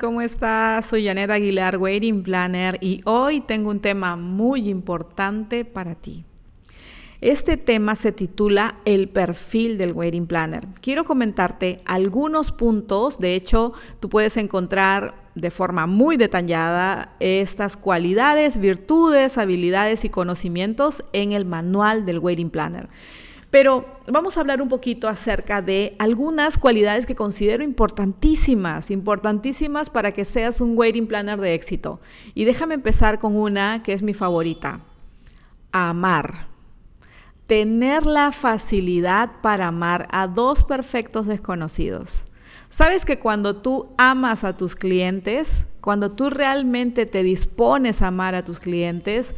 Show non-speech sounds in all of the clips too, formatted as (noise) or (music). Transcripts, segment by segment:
¿cómo estás? Soy Janet Aguilar, Wedding Planner, y hoy tengo un tema muy importante para ti. Este tema se titula El perfil del Wedding Planner. Quiero comentarte algunos puntos, de hecho, tú puedes encontrar de forma muy detallada estas cualidades, virtudes, habilidades y conocimientos en el manual del Wedding Planner. Pero vamos a hablar un poquito acerca de algunas cualidades que considero importantísimas, importantísimas para que seas un wedding planner de éxito. Y déjame empezar con una que es mi favorita. Amar. Tener la facilidad para amar a dos perfectos desconocidos. Sabes que cuando tú amas a tus clientes, cuando tú realmente te dispones a amar a tus clientes,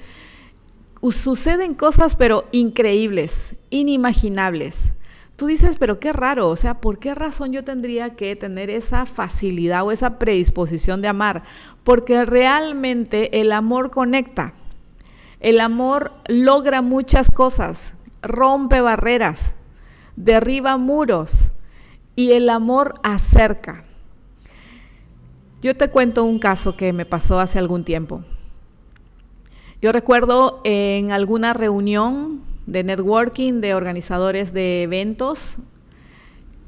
suceden cosas pero increíbles, inimaginables. Tú dices, pero qué raro, o sea, ¿por qué razón yo tendría que tener esa facilidad o esa predisposición de amar? Porque realmente el amor conecta. El amor logra muchas cosas, rompe barreras, derriba muros y el amor acerca. Yo te cuento un caso que me pasó hace algún tiempo. Yo recuerdo en alguna reunión de networking de organizadores de eventos,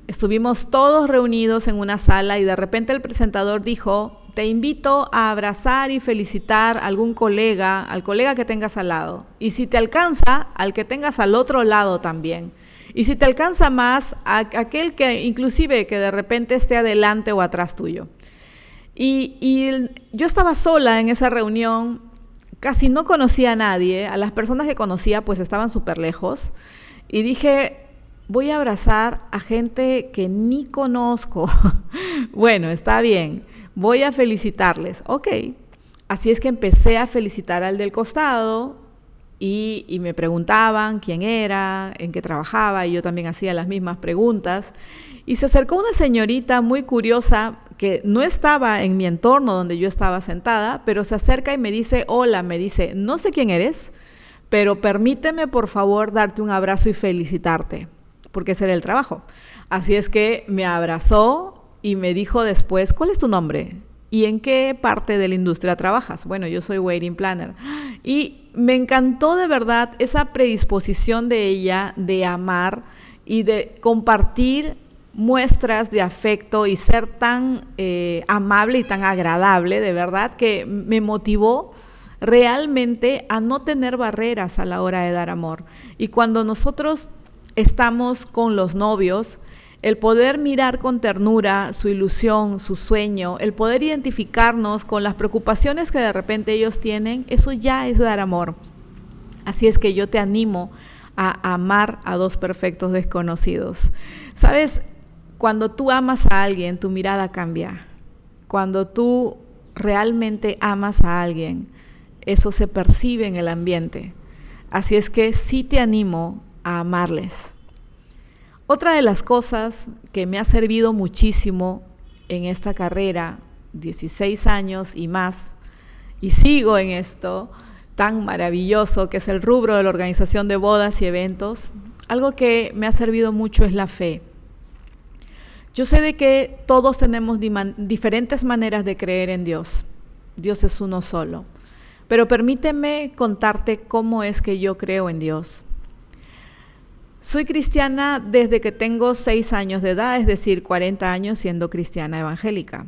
estuvimos todos reunidos en una sala y de repente el presentador dijo, te invito a abrazar y felicitar a algún colega, al colega que tengas al lado. Y si te alcanza, al que tengas al otro lado también. Y si te alcanza más, a aquel que inclusive que de repente esté adelante o atrás tuyo. Y, y yo estaba sola en esa reunión casi no conocía a nadie, a las personas que conocía pues estaban súper lejos y dije, voy a abrazar a gente que ni conozco. (laughs) bueno, está bien, voy a felicitarles. Ok, así es que empecé a felicitar al del costado y, y me preguntaban quién era, en qué trabajaba y yo también hacía las mismas preguntas. Y se acercó una señorita muy curiosa que no estaba en mi entorno donde yo estaba sentada, pero se acerca y me dice, hola, me dice, no sé quién eres, pero permíteme por favor darte un abrazo y felicitarte, porque ese era el trabajo. Así es que me abrazó y me dijo después, ¿cuál es tu nombre? ¿Y en qué parte de la industria trabajas? Bueno, yo soy Waiting Planner. Y me encantó de verdad esa predisposición de ella de amar y de compartir muestras de afecto y ser tan eh, amable y tan agradable, de verdad, que me motivó realmente a no tener barreras a la hora de dar amor. Y cuando nosotros estamos con los novios, el poder mirar con ternura su ilusión, su sueño, el poder identificarnos con las preocupaciones que de repente ellos tienen, eso ya es dar amor. Así es que yo te animo a amar a dos perfectos desconocidos. Sabes, cuando tú amas a alguien, tu mirada cambia. Cuando tú realmente amas a alguien, eso se percibe en el ambiente. Así es que sí te animo a amarles. Otra de las cosas que me ha servido muchísimo en esta carrera, 16 años y más, y sigo en esto tan maravilloso que es el rubro de la organización de bodas y eventos, algo que me ha servido mucho es la fe. Yo sé de que todos tenemos diferentes maneras de creer en Dios. Dios es uno solo. Pero permíteme contarte cómo es que yo creo en Dios. Soy cristiana desde que tengo seis años de edad, es decir, 40 años siendo cristiana evangélica.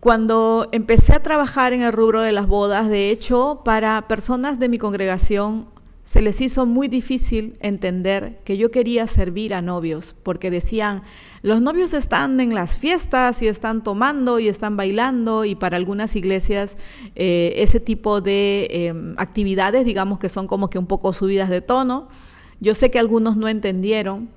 Cuando empecé a trabajar en el rubro de las bodas, de hecho, para personas de mi congregación se les hizo muy difícil entender que yo quería servir a novios, porque decían, los novios están en las fiestas y están tomando y están bailando y para algunas iglesias eh, ese tipo de em, actividades, digamos que son como que un poco subidas de tono. Yo sé que algunos no entendieron,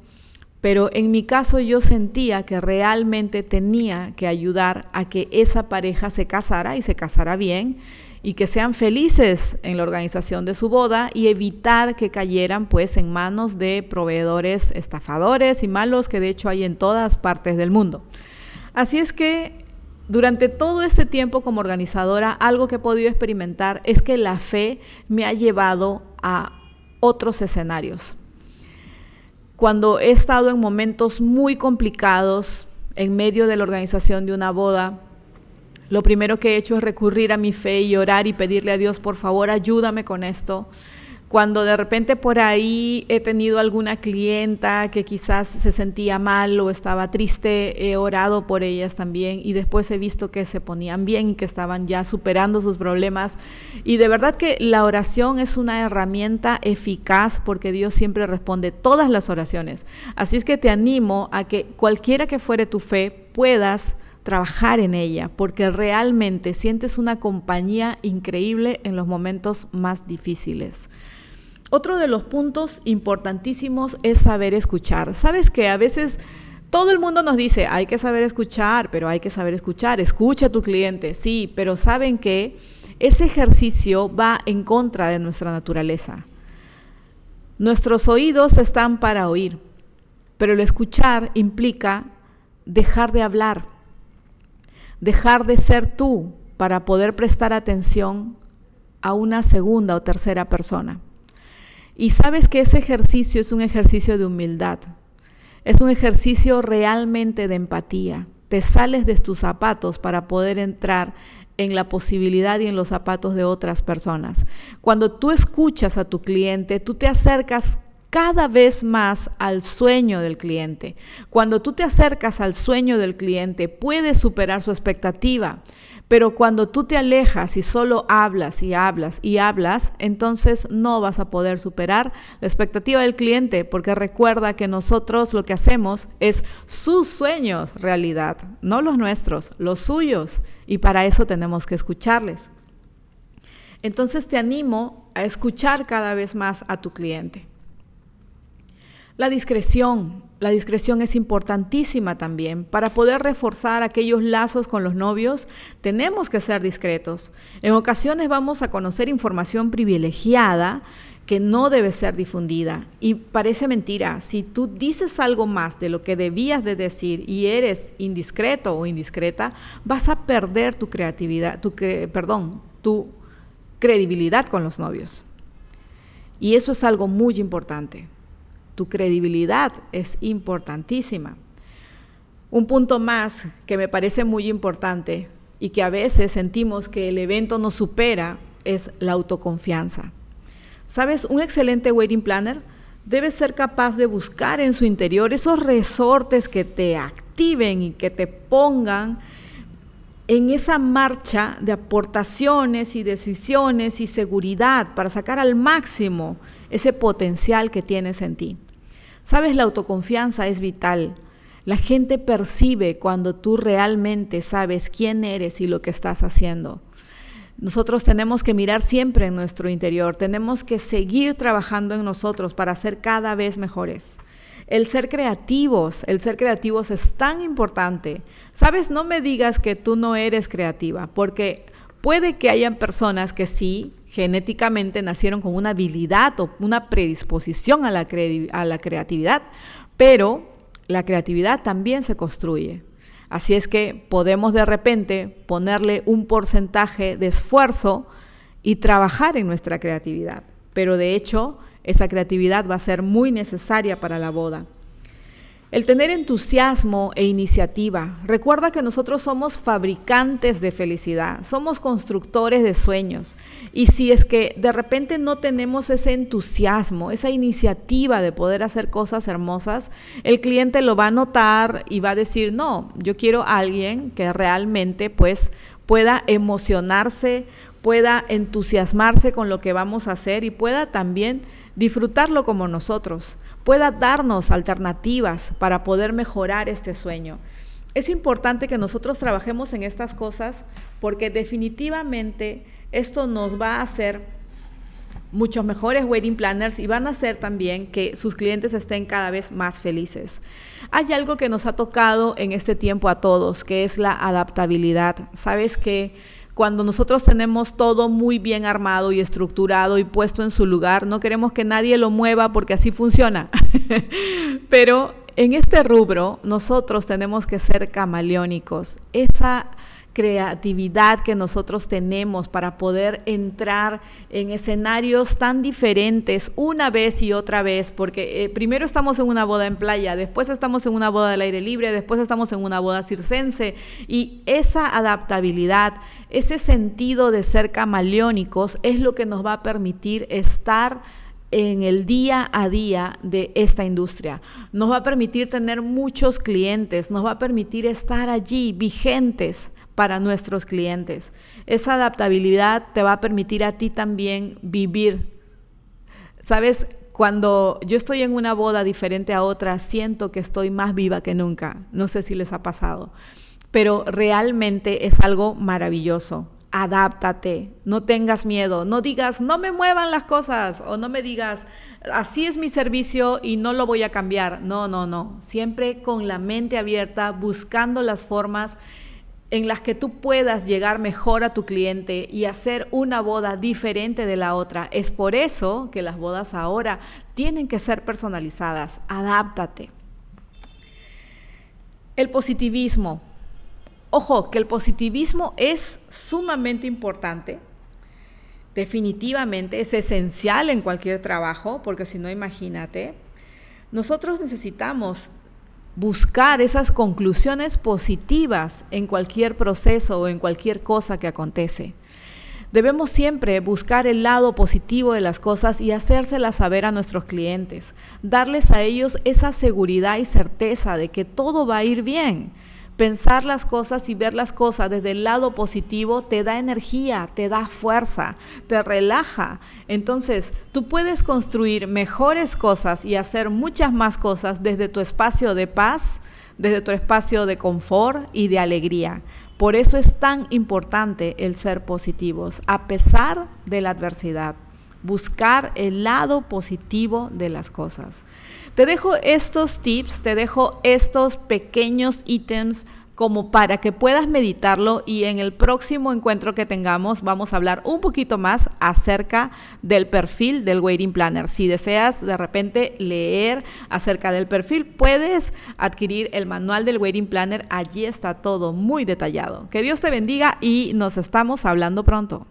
pero en mi caso yo sentía que realmente tenía que ayudar a que esa pareja se casara y se casara bien y que sean felices en la organización de su boda y evitar que cayeran pues en manos de proveedores estafadores y malos que de hecho hay en todas partes del mundo. Así es que durante todo este tiempo como organizadora, algo que he podido experimentar es que la fe me ha llevado a otros escenarios. Cuando he estado en momentos muy complicados, en medio de la organización de una boda, lo primero que he hecho es recurrir a mi fe y orar y pedirle a Dios, por favor, ayúdame con esto. Cuando de repente por ahí he tenido alguna clienta que quizás se sentía mal o estaba triste, he orado por ellas también y después he visto que se ponían bien que estaban ya superando sus problemas. Y de verdad que la oración es una herramienta eficaz porque Dios siempre responde todas las oraciones. Así es que te animo a que cualquiera que fuere tu fe puedas trabajar en ella, porque realmente sientes una compañía increíble en los momentos más difíciles. Otro de los puntos importantísimos es saber escuchar. Sabes que a veces todo el mundo nos dice, hay que saber escuchar, pero hay que saber escuchar, escucha a tu cliente, sí, pero saben que ese ejercicio va en contra de nuestra naturaleza. Nuestros oídos están para oír, pero el escuchar implica dejar de hablar, dejar de ser tú para poder prestar atención a una segunda o tercera persona. Y sabes que ese ejercicio es un ejercicio de humildad, es un ejercicio realmente de empatía. Te sales de tus zapatos para poder entrar en la posibilidad y en los zapatos de otras personas. Cuando tú escuchas a tu cliente, tú te acercas cada vez más al sueño del cliente. Cuando tú te acercas al sueño del cliente, puedes superar su expectativa. Pero cuando tú te alejas y solo hablas y hablas y hablas, entonces no vas a poder superar la expectativa del cliente, porque recuerda que nosotros lo que hacemos es sus sueños realidad, no los nuestros, los suyos, y para eso tenemos que escucharles. Entonces te animo a escuchar cada vez más a tu cliente. La discreción. La discreción es importantísima también. Para poder reforzar aquellos lazos con los novios, tenemos que ser discretos. En ocasiones vamos a conocer información privilegiada que no debe ser difundida. Y parece mentira, si tú dices algo más de lo que debías de decir y eres indiscreto o indiscreta, vas a perder tu creatividad, tu perdón, tu credibilidad con los novios. Y eso es algo muy importante. Tu credibilidad es importantísima. Un punto más que me parece muy importante y que a veces sentimos que el evento nos supera es la autoconfianza. ¿Sabes? Un excelente wedding planner debe ser capaz de buscar en su interior esos resortes que te activen y que te pongan en esa marcha de aportaciones y decisiones y seguridad para sacar al máximo ese potencial que tienes en ti. Sabes, la autoconfianza es vital. La gente percibe cuando tú realmente sabes quién eres y lo que estás haciendo. Nosotros tenemos que mirar siempre en nuestro interior, tenemos que seguir trabajando en nosotros para ser cada vez mejores. El ser creativos, el ser creativos es tan importante. Sabes, no me digas que tú no eres creativa, porque puede que hayan personas que sí, genéticamente nacieron con una habilidad o una predisposición a la, a la creatividad, pero la creatividad también se construye. Así es que podemos de repente ponerle un porcentaje de esfuerzo y trabajar en nuestra creatividad. Pero de hecho, esa creatividad va a ser muy necesaria para la boda. El tener entusiasmo e iniciativa. Recuerda que nosotros somos fabricantes de felicidad, somos constructores de sueños. Y si es que de repente no tenemos ese entusiasmo, esa iniciativa de poder hacer cosas hermosas, el cliente lo va a notar y va a decir, no, yo quiero a alguien que realmente pues pueda emocionarse, pueda entusiasmarse con lo que vamos a hacer y pueda también disfrutarlo como nosotros, pueda darnos alternativas para poder mejorar este sueño. Es importante que nosotros trabajemos en estas cosas porque definitivamente esto nos va a hacer muchos mejores wedding planners y van a hacer también que sus clientes estén cada vez más felices. Hay algo que nos ha tocado en este tiempo a todos, que es la adaptabilidad. Sabes que cuando nosotros tenemos todo muy bien armado y estructurado y puesto en su lugar, no queremos que nadie lo mueva porque así funciona. (laughs) Pero en este rubro nosotros tenemos que ser camaleónicos. Esa creatividad que nosotros tenemos para poder entrar en escenarios tan diferentes una vez y otra vez, porque eh, primero estamos en una boda en playa, después estamos en una boda al aire libre, después estamos en una boda circense y esa adaptabilidad, ese sentido de ser camaleónicos es lo que nos va a permitir estar en el día a día de esta industria. Nos va a permitir tener muchos clientes, nos va a permitir estar allí vigentes para nuestros clientes. Esa adaptabilidad te va a permitir a ti también vivir. Sabes, cuando yo estoy en una boda diferente a otra, siento que estoy más viva que nunca. No sé si les ha pasado, pero realmente es algo maravilloso. Adáptate, no tengas miedo, no digas, no me muevan las cosas o no me digas, así es mi servicio y no lo voy a cambiar. No, no, no. Siempre con la mente abierta, buscando las formas en las que tú puedas llegar mejor a tu cliente y hacer una boda diferente de la otra. Es por eso que las bodas ahora tienen que ser personalizadas. Adáptate. El positivismo. Ojo, que el positivismo es sumamente importante. Definitivamente es esencial en cualquier trabajo, porque si no, imagínate, nosotros necesitamos buscar esas conclusiones positivas en cualquier proceso o en cualquier cosa que acontece. Debemos siempre buscar el lado positivo de las cosas y hacérselas saber a nuestros clientes, darles a ellos esa seguridad y certeza de que todo va a ir bien Pensar las cosas y ver las cosas desde el lado positivo te da energía, te da fuerza, te relaja. Entonces, tú puedes construir mejores cosas y hacer muchas más cosas desde tu espacio de paz, desde tu espacio de confort y de alegría. Por eso es tan importante el ser positivos, a pesar de la adversidad. Buscar el lado positivo de las cosas. Te dejo estos tips, te dejo estos pequeños ítems como para que puedas meditarlo y en el próximo encuentro que tengamos vamos a hablar un poquito más acerca del perfil del Waiting Planner. Si deseas de repente leer acerca del perfil, puedes adquirir el manual del Waiting Planner. Allí está todo muy detallado. Que Dios te bendiga y nos estamos hablando pronto.